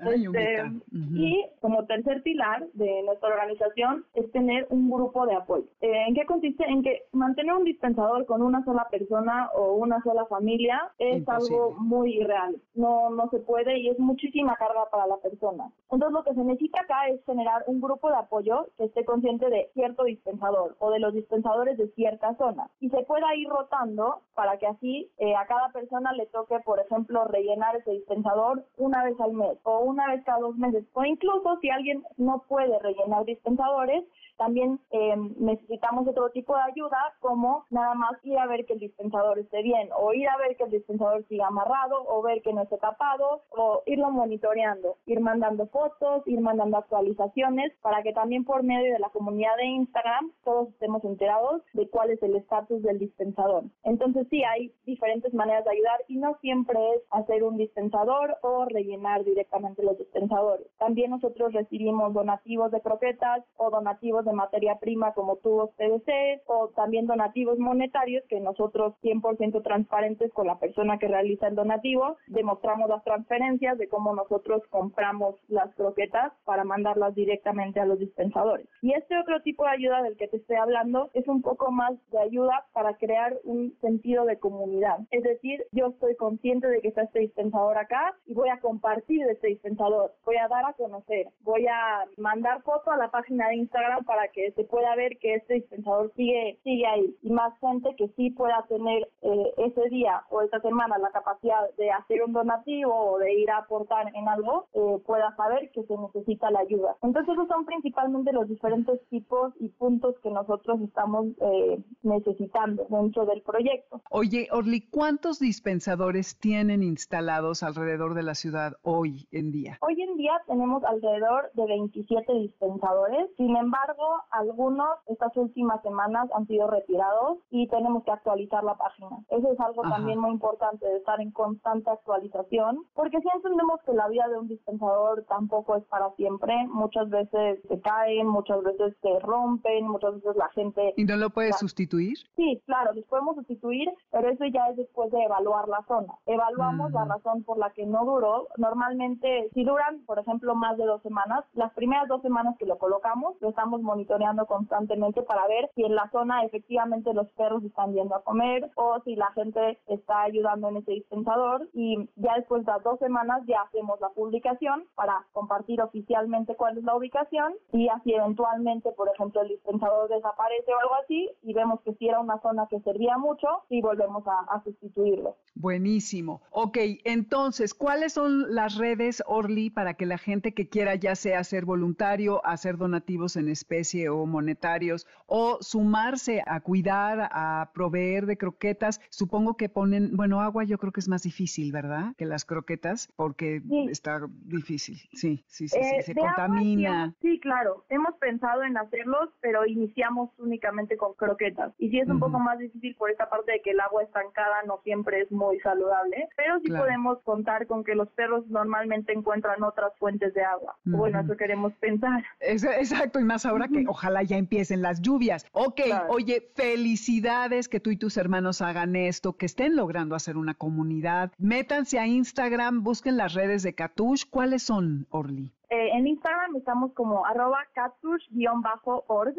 bueno. Este, y como tercer pilar de nuestra organización es tener un grupo de apoyo. Eh, ¿En qué consiste? En que mantener un dispensador con una sola persona o una sola familia es algo muy irreal. No, no se puede y es muchísima carga para la persona. Entonces lo que se necesita acá es generar un grupo de apoyo que esté consciente de cierto dispensador o de los dispensadores de cierta zona y se pueda ir rotando para que así eh, a cada persona le toque, por ejemplo, ejemplo, rellenar ese dispensador una vez al mes o una vez cada dos meses. O incluso si alguien no puede rellenar dispensadores, también eh, necesitamos otro tipo de ayuda como nada más ir a ver que el dispensador esté bien o ir a ver que el dispensador siga amarrado o ver que no esté tapado o irlo monitoreando, ir mandando fotos, ir mandando actualizaciones para que también por medio de la comunidad de Instagram todos estemos enterados de cuál es el estatus del dispensador. Entonces sí, hay diferentes maneras de ayudar y no siempre es hacer un dispensador o rellenar directamente los dispensadores. También nosotros recibimos donativos de croquetas o donativos de materia prima como tubos PVC o también donativos monetarios que nosotros 100% transparentes con la persona que realiza el donativo demostramos las transferencias de cómo nosotros compramos las croquetas para mandarlas directamente a los dispensadores. Y este otro tipo de ayuda del que te estoy hablando es un poco más de ayuda para crear un sentido de comunidad. Es decir, yo estoy consciente de que está este dispensador acá y voy a compartir este dispensador, voy a dar a conocer, voy a mandar foto a la página de Instagram para que se pueda ver que este dispensador sigue, sigue ahí y más gente que sí pueda tener eh, ese día o esta semana la capacidad de hacer un donativo o de ir a aportar en algo, eh, pueda saber que se necesita la ayuda. Entonces esos son principalmente los diferentes tipos y puntos que nosotros estamos eh, necesitando dentro del proyecto. Oye, Orly, ¿cuántos dispensadores tienen instalados alrededor de la ciudad hoy en día? Hoy en día tenemos alrededor de 27 dispensadores, sin embargo, algunos estas últimas semanas han sido retirados y tenemos que actualizar la página. Eso es algo también muy importante de estar en constante actualización, porque si entendemos que la vida de un dispensador tampoco es para siempre, muchas veces se caen, muchas veces se rompen, muchas veces la gente... ¿Y no lo puedes sustituir? Sí, claro, los podemos sustituir, pero eso ya es después de evaluar la zona. Evaluamos la razón por la que no duró. Normalmente, si duran, por ejemplo, más de dos semanas, las primeras dos semanas que lo colocamos, lo estamos monitoreando constantemente para ver si en la zona efectivamente los perros están yendo a comer o si la gente está ayudando en ese dispensador y ya después de las dos semanas ya hacemos la publicación para compartir oficialmente cuál es la ubicación y así eventualmente, por ejemplo, el dispensador desaparece o algo así y vemos que si era una zona que servía mucho y volvemos a, sustituirlo. Buenísimo. Ok, entonces, ¿cuáles son las redes Orly para que la gente que quiera ya sea ser voluntario, hacer donativos en especie o monetarios o sumarse a cuidar, a proveer de croquetas? Supongo que ponen, bueno, agua yo creo que es más difícil, ¿verdad? Que las croquetas porque está difícil. Sí, sí, sí, eh, se contamina. sí, claro. Hemos pensado en hacerlos, pero iniciamos únicamente con croquetas. Y sí es un poco más difícil por esta parte de que el agua estancada no siempre es muy saludable, pero sí podemos contar con que los perros normalmente encuentran otras fuentes de agua. Bueno, eso queremos pensar. exacto, y más ahora que ojalá ya empiecen las lluvias. Ok, oye, felicidades que tú y tus hermanos hagan esto, que estén logrando hacer una comunidad. Métanse a Instagram, busquen las redes de Catush. ¿Cuáles son, Orly? Eh, en Instagram estamos como arroba catush-org,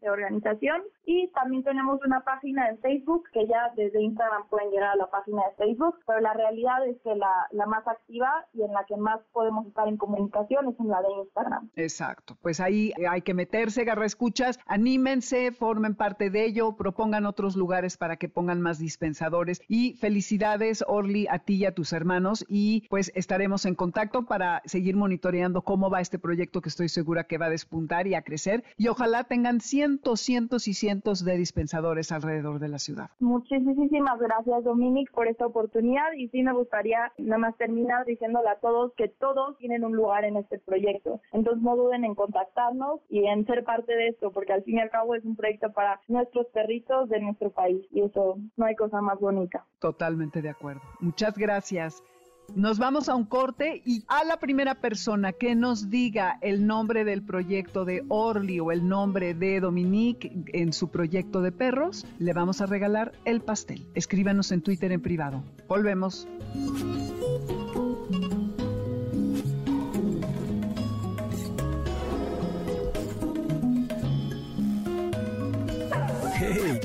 de organización. Y también tenemos una página en Facebook que ya desde Instagram pueden llegar a la página de Facebook, pero la realidad es que la, la más activa y en la que más podemos estar en comunicación es en la de Instagram. Exacto, pues ahí hay que meterse, garra escuchas, anímense, formen parte de ello, propongan otros lugares para que pongan más dispensadores. Y felicidades Orly a ti y a tus hermanos. Y pues estaremos en contacto para seguir monitoreando cómo va este proyecto que estoy segura que va a despuntar y a crecer y ojalá tengan cientos, cientos y cientos de dispensadores alrededor de la ciudad. Muchísimas gracias Dominic por esta oportunidad y sí me gustaría nada más terminar diciéndole a todos que todos tienen un lugar en este proyecto. Entonces no duden en contactarnos y en ser parte de esto porque al fin y al cabo es un proyecto para nuestros perritos de nuestro país y eso no hay cosa más bonita. Totalmente de acuerdo. Muchas gracias. Nos vamos a un corte y a la primera persona que nos diga el nombre del proyecto de Orly o el nombre de Dominique en su proyecto de perros, le vamos a regalar el pastel. Escríbanos en Twitter en privado. Volvemos.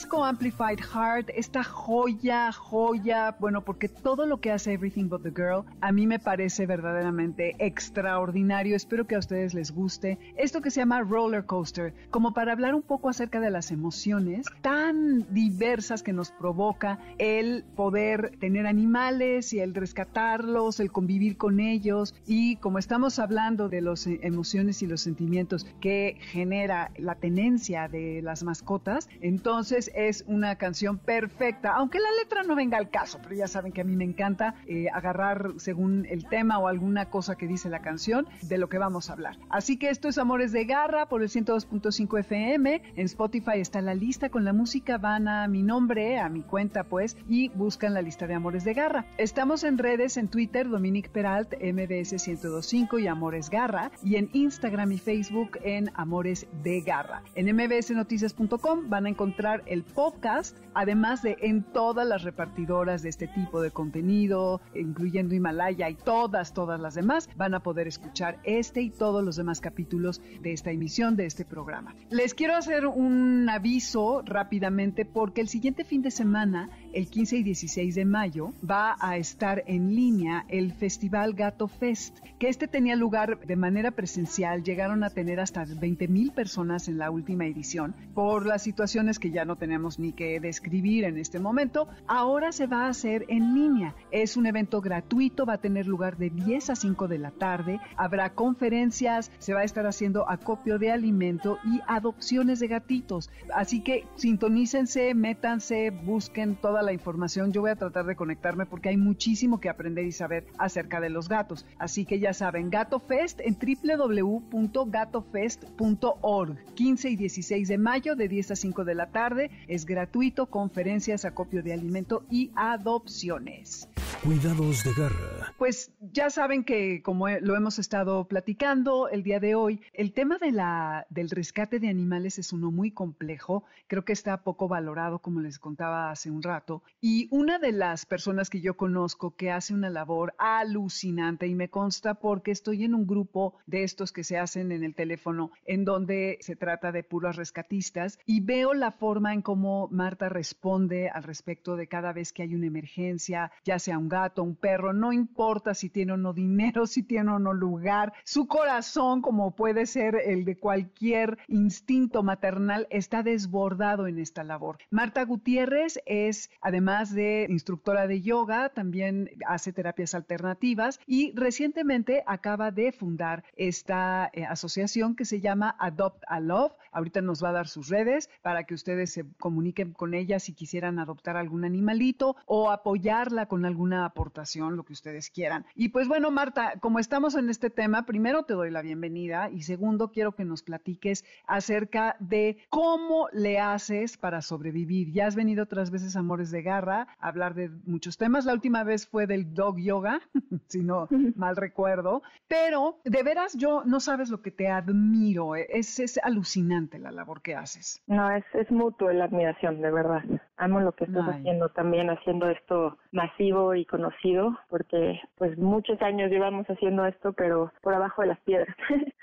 disco Amplified Heart, esta joya, joya, bueno, porque todo lo que hace Everything But the Girl a mí me parece verdaderamente extraordinario. Espero que a ustedes les guste. Esto que se llama Roller Coaster, como para hablar un poco acerca de las emociones tan diversas que nos provoca el poder tener animales y el rescatarlos, el convivir con ellos. Y como estamos hablando de las emociones y los sentimientos que genera la tenencia de las mascotas, entonces es una canción perfecta, aunque la letra no venga al caso, pero ya saben que a mí me encanta eh, agarrar según el tema o alguna cosa que dice la canción de lo que vamos a hablar. Así que esto es Amores de Garra por el 102.5 FM. En Spotify está la lista con la música, van a mi nombre, a mi cuenta pues, y buscan la lista de Amores de Garra. Estamos en redes, en Twitter, Dominic Peralt, MBS 1025 y Amores Garra, y en Instagram y Facebook en Amores de Garra. En mbsnoticias.com van a encontrar el podcast, además de en todas las repartidoras de este tipo de contenido, incluyendo Himalaya y todas, todas las demás, van a poder escuchar este y todos los demás capítulos de esta emisión, de este programa. Les quiero hacer un aviso rápidamente porque el siguiente fin de semana el 15 y 16 de mayo va a estar en línea el Festival Gato Fest, que este tenía lugar de manera presencial, llegaron a tener hasta 20 mil personas en la última edición, por las situaciones que ya no tenemos ni que describir en este momento, ahora se va a hacer en línea. Es un evento gratuito, va a tener lugar de 10 a 5 de la tarde, habrá conferencias, se va a estar haciendo acopio de alimento y adopciones de gatitos. Así que sintonícense, métanse, busquen la información. Yo voy a tratar de conectarme porque hay muchísimo que aprender y saber acerca de los gatos. Así que ya saben, Gato Fest en www.gatofest.org. 15 y 16 de mayo de 10 a 5 de la tarde. Es gratuito, conferencias, acopio de alimento y adopciones. Cuidados de garra. Pues ya saben que como lo hemos estado platicando el día de hoy, el tema de la, del rescate de animales es uno muy complejo. Creo que está poco valorado, como les contaba hace un rato. Y una de las personas que yo conozco que hace una labor alucinante y me consta porque estoy en un grupo de estos que se hacen en el teléfono en donde se trata de puros rescatistas y veo la forma en cómo Marta responde al respecto de cada vez que hay una emergencia, ya sea un gato, un perro, no importa si tiene o no dinero, si tiene o no lugar, su corazón, como puede ser el de cualquier instinto maternal, está desbordado en esta labor. Marta Gutiérrez es, además de instructora de yoga, también hace terapias alternativas y recientemente acaba de fundar esta eh, asociación que se llama Adopt a Love. Ahorita nos va a dar sus redes para que ustedes se comuniquen con ella si quisieran adoptar algún animalito o apoyarla con alguna aportación, lo que ustedes quieran. Y pues bueno, Marta, como estamos en este tema, primero te doy la bienvenida y segundo quiero que nos platiques acerca de cómo le haces para sobrevivir. Ya has venido otras veces a Amores de Garra a hablar de muchos temas. La última vez fue del dog yoga, si no mal recuerdo, pero de veras yo no sabes lo que te admiro. Es, es alucinante la labor que haces. No, es, es mutuo la admiración, de verdad. Amo lo que estás haciendo también, haciendo esto masivo y conocido, porque pues muchos años llevamos haciendo esto, pero por abajo de las piedras.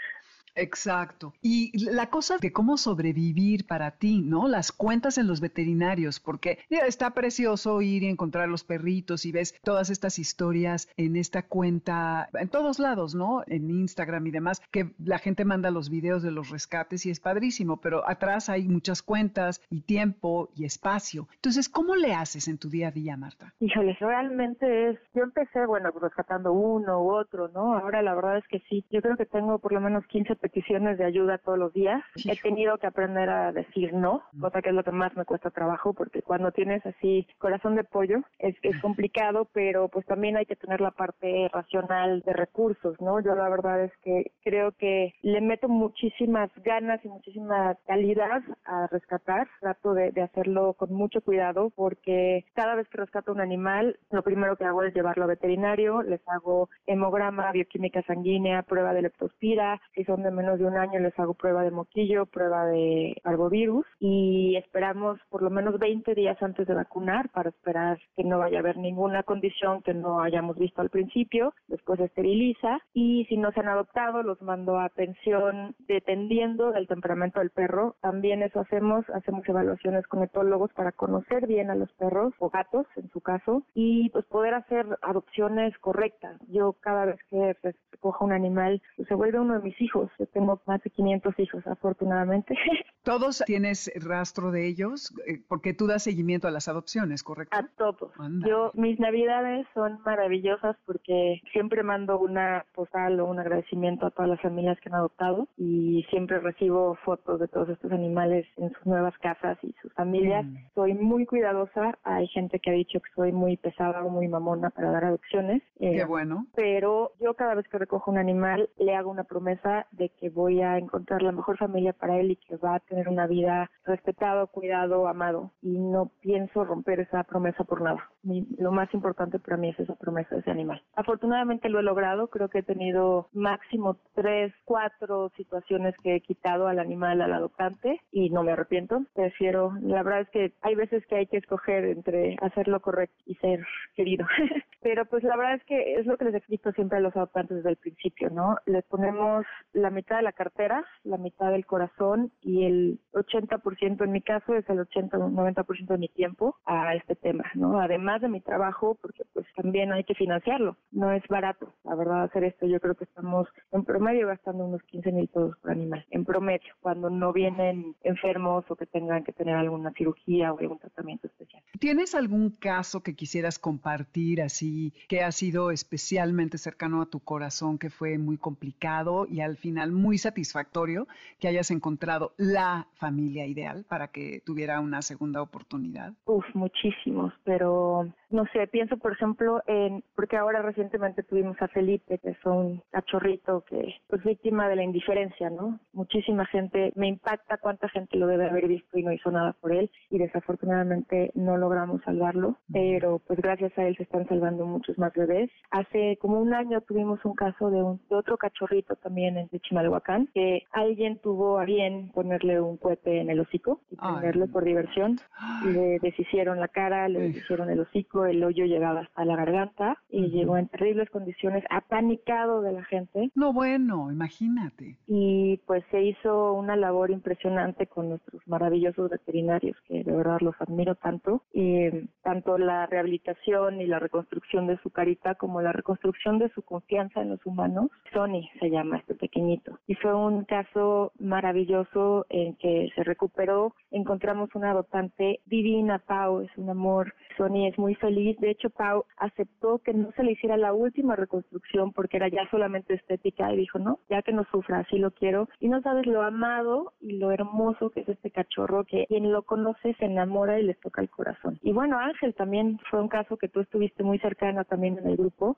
Exacto. Y la cosa de cómo sobrevivir para ti, ¿no? Las cuentas en los veterinarios, porque está precioso ir y encontrar los perritos y ves todas estas historias en esta cuenta, en todos lados, ¿no? En Instagram y demás, que la gente manda los videos de los rescates y es padrísimo, pero atrás hay muchas cuentas y tiempo y espacio. Entonces, ¿cómo le haces en tu día a día, Marta? Híjole, realmente es, yo empecé, bueno, rescatando uno u otro, ¿no? Ahora la verdad es que sí, yo creo que tengo por lo menos 15 peticiones de ayuda todos los días. He tenido que aprender a decir no, cosa que es lo que más me cuesta trabajo, porque cuando tienes así corazón de pollo es, es complicado, pero pues también hay que tener la parte racional de recursos, ¿no? Yo la verdad es que creo que le meto muchísimas ganas y muchísima calidad a rescatar. Trato de, de hacerlo con mucho cuidado porque cada vez que rescato un animal, lo primero que hago es llevarlo a veterinario, les hago hemograma, bioquímica sanguínea, prueba de leptospira, si son de menos de un año les hago prueba de moquillo, prueba de arbovirus y esperamos por lo menos 20 días antes de vacunar para esperar que no vaya a haber ninguna condición que no hayamos visto al principio. Después esteriliza y si no se han adoptado los mando a pensión dependiendo del temperamento del perro. También eso hacemos, hacemos evaluaciones con etólogos para conocer bien a los perros o gatos en su caso y pues poder hacer adopciones correctas. Yo cada vez que recojo un animal pues, se vuelve uno de mis hijos. Tengo más de 500 hijos afortunadamente. ¿Todos tienes rastro de ellos? Eh, porque tú das seguimiento a las adopciones, ¿correcto? A todos. Yo, mis navidades son maravillosas porque siempre mando una postal o un agradecimiento a todas las familias que han adoptado y siempre recibo fotos de todos estos animales en sus nuevas casas y sus familias. Mm. Soy muy cuidadosa. Hay gente que ha dicho que soy muy pesada o muy mamona para dar adopciones. Qué eh, bueno. Pero yo cada vez que recojo un animal le hago una promesa de que voy a encontrar la mejor familia para él y que va a tener una vida respetado, cuidado, amado. Y no pienso romper esa promesa por nada. lo más importante para mí es esa promesa de ese animal. Afortunadamente lo he logrado. Creo que he tenido máximo tres, cuatro situaciones que he quitado al animal, al adoptante y no me arrepiento. Prefiero, la verdad es que hay veces que hay que escoger entre hacer lo correcto y ser querido. Pero pues la verdad es que es lo que les explico siempre a los adoptantes desde el principio, ¿no? Les ponemos la mitad de la cartera, la mitad del corazón y el 80% en mi caso es el 80 o 90% de mi tiempo a este tema, ¿no? Además de mi trabajo, porque pues también hay que financiarlo, no es barato, la verdad hacer esto yo creo que estamos en promedio gastando unos 15 mil pesos por animal, en promedio, cuando no vienen enfermos o que tengan que tener alguna cirugía o algún tratamiento especial. ¿Tienes algún caso que quisieras compartir así, que ha sido especialmente cercano a tu corazón, que fue muy complicado y al final muy satisfactorio, que hayas encontrado la familia ideal para que tuviera una segunda oportunidad? Muchísimos, pero no sé, pienso por ejemplo en, porque ahora recientemente tuvimos a Felipe, que es un cachorrito que es víctima de la indiferencia, ¿no? Muchísima gente, me impacta cuánta gente lo debe haber visto y no hizo nada por él y desafortunadamente no logramos salvarlo, pero pues gracias a él se están salvando muchos más bebés. Hace como un año tuvimos un caso de, un, de otro cachorrito también en Chimalhuacán, que alguien tuvo a bien ponerle un cohete en el hocico y ponerlo por diversión. Le deshicieron la cara, le deshicieron el hocico, el hoyo llegaba hasta la garganta y llegó en terribles condiciones, apanicado de la gente. No, bueno, imagínate. Y pues se hizo una labor impresionante con nuestros maravillosos veterinarios, que de verdad los admiro tanto. Y tanto la rehabilitación y la reconstrucción de su carita como la reconstrucción de su confianza en los humanos. Sony se llama este pequeñito. Y fue un caso maravilloso en que se recuperó. Encontramos una adoptante divina, Pau, es un amor. Sony es muy feliz. De hecho, Pau aceptó que no se le hiciera la última reconstrucción porque era ya solamente estética y dijo, no, ya que no sufra, así lo quiero. Y no sabes lo amado y lo hermoso que es este cachorro que quien lo conoce se enamora y les toca el corazón. Y bueno, Ángel también fue un caso que tú estuviste muy cercana también en el grupo,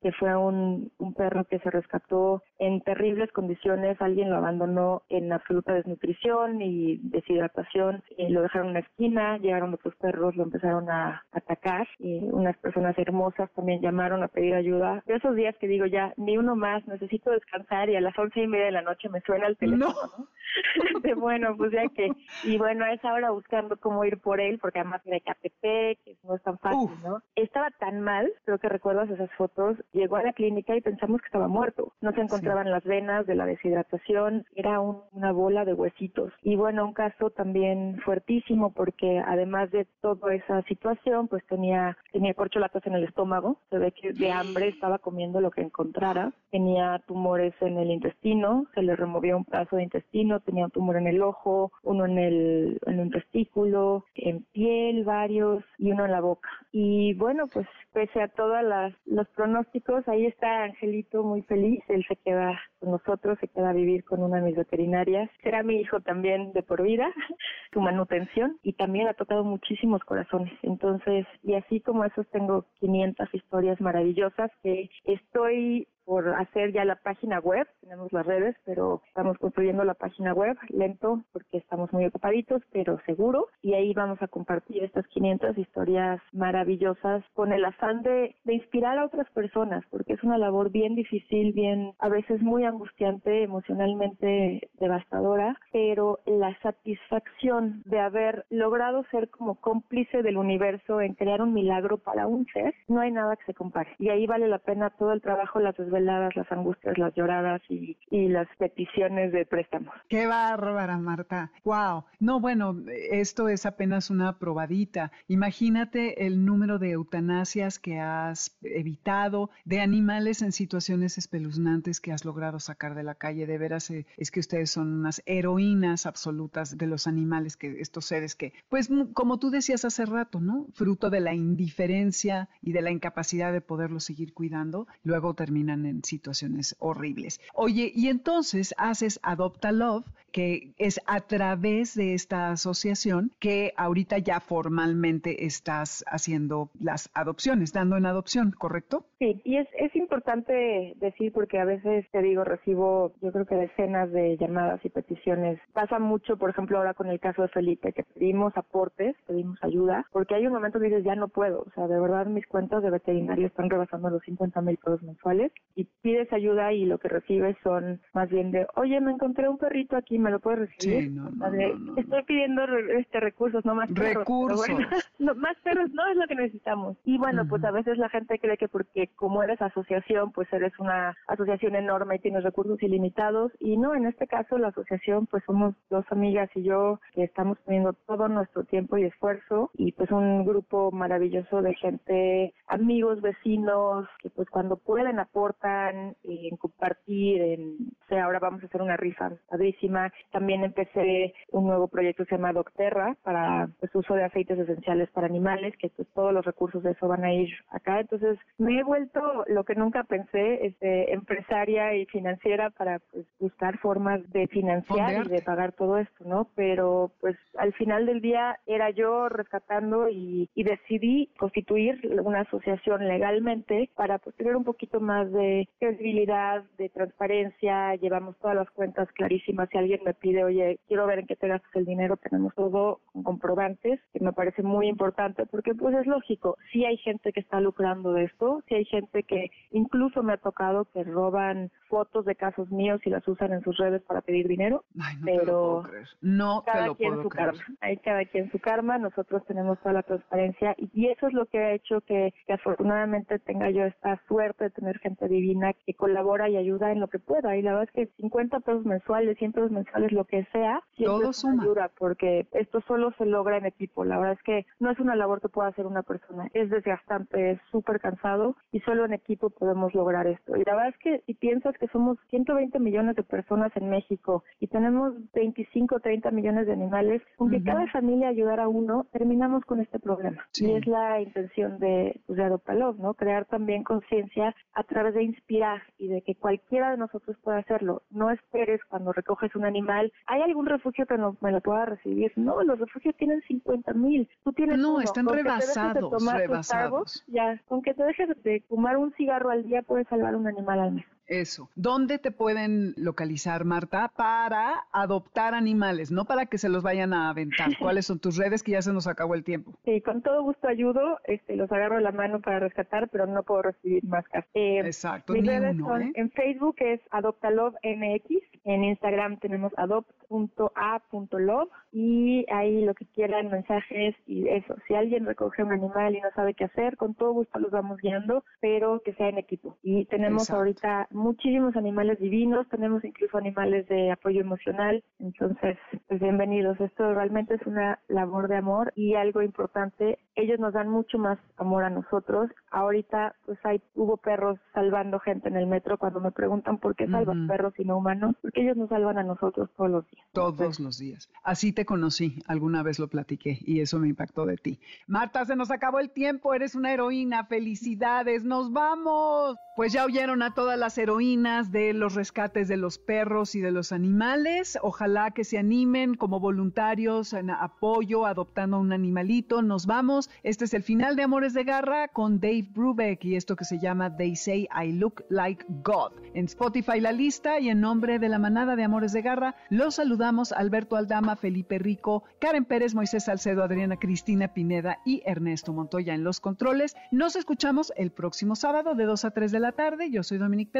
que fue un, un perro que se rescató en terribles condiciones, alguien lo abandonó en absoluta desnutrición y deshidratación, y lo dejaron en una esquina, llegaron otros perros, lo empezaron a atacar, y unas personas hermosas también llamaron a pedir ayuda. De esos días que digo ya, ni uno más, necesito descansar y a las once y media de la noche me suena el teléfono, ¿no? de bueno, pues ya que, y bueno, a esa hora buscando cómo ir por él, porque además de KPP, que no es tan fácil, ¿no? Estaba tan mal, creo que recuerdas esas fotos, llegó a la clínica y pensamos que estaba muerto. No se encontraban las venas de la deshidratación, era una bola de huesitos. Y bueno, un caso también fuertísimo porque además de toda esa situación, pues tenía, tenía corcholatas en el estómago, se ve que de hambre estaba comiendo lo que encontrara, tenía tumores en el intestino, se le removió un pedazo de intestino, tenía un tumor en el ojo, uno en el en un testículo, en piel, varios y uno en la boca. Y bueno, pues pese a todos los pronósticos, ahí está Angelito muy feliz, él se queda con nosotros, se queda a vivir con una de mis veterinarias. Será mi hijo también de por vida, su manutención, y también ha tocado muchísimos corazones. Entonces, y así como esos tengo 500 historias maravillosas que estoy por hacer ya la página web, tenemos las redes, pero estamos construyendo la página web lento porque estamos muy ocupaditos, pero seguro, y ahí vamos a compartir estas 500 historias maravillosas con el afán de, de inspirar a otras personas, porque es una labor bien difícil, bien a veces muy angustiante, emocionalmente devastadora, pero la satisfacción de haber logrado ser como cómplice del universo en crear un milagro para un ser, no hay nada que se compare. Y ahí vale la pena todo el trabajo, las desveladas, las angustias, las lloradas y, y las peticiones de préstamos. Qué bárbara, Marta. Wow. No, bueno, esto es apenas una probadita. Imagínate el número de eutanasias que has evitado, de animales en situaciones espeluznantes que has logrado sacar de la calle. De veras, eh, es que ustedes son unas heroínas absolutas de los animales, que estos seres que, pues, como tú decías hace rato, ¿no? Fruto de la indiferencia y de la incapacidad de poderlos seguir cuidando, luego terminan en situaciones horribles. Oye, y entonces haces Adopta Love, que es a través de esta asociación que ahorita ya formalmente estás haciendo las adopciones, dando en adopción, ¿correcto? Sí, y es, es importante decir porque a veces te digo, recibo yo creo que decenas de llamadas y peticiones. Pasa mucho, por ejemplo, ahora con el caso de Felipe, que pedimos aportes, pedimos ayuda, porque hay un momento que dices, ya no puedo, o sea, de verdad mis cuentas de veterinario están rebasando los 50 mil pesos mensuales y pides ayuda y lo que recibes son más bien de, oye, me encontré un perrito aquí, ¿me lo puedes recibir? Sí, no, no, Estoy pidiendo este recursos, no más perros. Recursos. no, más perros no es lo que necesitamos. Y bueno, pues a veces la gente cree que porque como eres asociación, pues eres una asociación enorme y tienes recursos ilimitados. Y no, en este caso la asociación, pues somos dos amigas y yo que estamos poniendo todo nuestro tiempo y esfuerzo y pues un grupo maravilloso de gente, amigos, vecinos, que pues cuando pueden aportan en compartir, en, o sea, ahora vamos a hacer una rifa padrísima. También empecé un nuevo proyecto que se llama Docterra para pues uso de aceites esenciales para animales, que pues todos los recursos de eso van a ir acá. Entonces me he vuelto lo que nunca pensé, este, empresaria y financiera para pues buscar formas de financiar y de pagar todo esto, ¿no? Pero pues al final del día era yo rescatando y, y decidí constituir una asociación legalmente para pues tener un poquito más de credibilidad, de transparencia, llevamos todas las cuentas clarísimas. Si alguien me pide, oye, quiero ver en qué te gastas el dinero, tenemos todo con comprobantes, que me parece muy importante, porque pues es lógico, si hay gente que está lucrando de esto, si hay gente que incluso me ha tocado que roban fotos de casos míos y las usan en sus redes para pedir dinero, Ay, no pero te lo puedo creer. No cada te lo quien puedo su creer. karma, hay cada quien su karma, nosotros tenemos toda la transparencia y, y eso es lo que ha hecho que, que afortunadamente tenga yo esta suerte de tener gente divina que colabora y ayuda en lo que pueda y la verdad es que 50 pesos mensuales, 100 pesos mensuales, lo que sea, siempre Todo suma. ayuda porque esto solo se logra en equipo, la verdad es que no es una labor que pueda hacer una persona, es desgastante, es súper cansado y solo en equipo podemos lograr esto y la verdad es que si piensas que somos 120 millones de personas en México y tenemos 25 30 millones de animales, con que Ujú. cada familia ayudara a uno, terminamos con este problema. Sí. Y es la intención de, pues, de Adoptalove, ¿no? Crear también conciencia a través de inspirar y de que cualquiera de nosotros pueda hacerlo. No esperes cuando recoges un animal, ¿hay algún refugio que no, me lo pueda recibir? No, los refugios tienen 50 mil. Tú tienes No, uno. están Con que te dejes de rebasados, tomar tu rebasados. Starbucks, ya, con que te dejes de fumar un cigarro al día puedes salvar un animal al mes. Eso. ¿Dónde te pueden localizar, Marta, para adoptar animales, no para que se los vayan a aventar? ¿Cuáles son tus redes que ya se nos acabó el tiempo? Sí, con todo gusto ayudo, este, los agarro de la mano para rescatar, pero no puedo recibir más casos. Eh, Exacto, mis ni redes uno, son, ¿eh? en Facebook es AdoptaLoveMX, en Instagram tenemos adopt.a.love y ahí lo que quieran, mensajes y eso. Si alguien recoge un animal y no sabe qué hacer, con todo gusto los vamos guiando, pero que sea en equipo. Y tenemos Exacto. ahorita muchísimos animales divinos, tenemos incluso animales de apoyo emocional, entonces, pues bienvenidos. Esto realmente es una labor de amor y algo importante, ellos nos dan mucho más amor a nosotros. Ahorita, pues hay, hubo perros salvando gente en el metro cuando me preguntan por qué salvan perros y no humanos, porque porque ellos nos salvan a nosotros todos los días. Todos los días. Así te conocí, alguna vez lo platiqué y eso me impactó de ti. Marta, se nos acabó el tiempo, eres una heroína, felicidades, nos vamos. Pues ya oyeron a todas las heroínas de los rescates de los perros y de los animales. Ojalá que se animen como voluntarios en apoyo, adoptando un animalito. Nos vamos. Este es el final de Amores de Garra con Dave Brubeck y esto que se llama They Say I Look Like God. En Spotify la lista y en nombre de la manada de Amores de Garra, los saludamos Alberto Aldama, Felipe Rico, Karen Pérez, Moisés Salcedo, Adriana Cristina Pineda y Ernesto Montoya en los controles. Nos escuchamos el próximo sábado de 2 a 3 de la tarde. Yo soy Dominique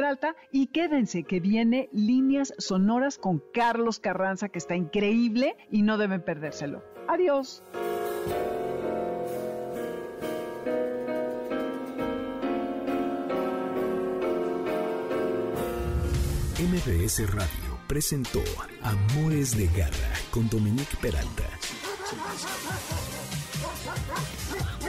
Y quédense que viene Líneas Sonoras con Carlos Carranza, que está increíble y no deben perdérselo. Adiós. MBS Radio presentó Amores de Garra con Dominique Peralta.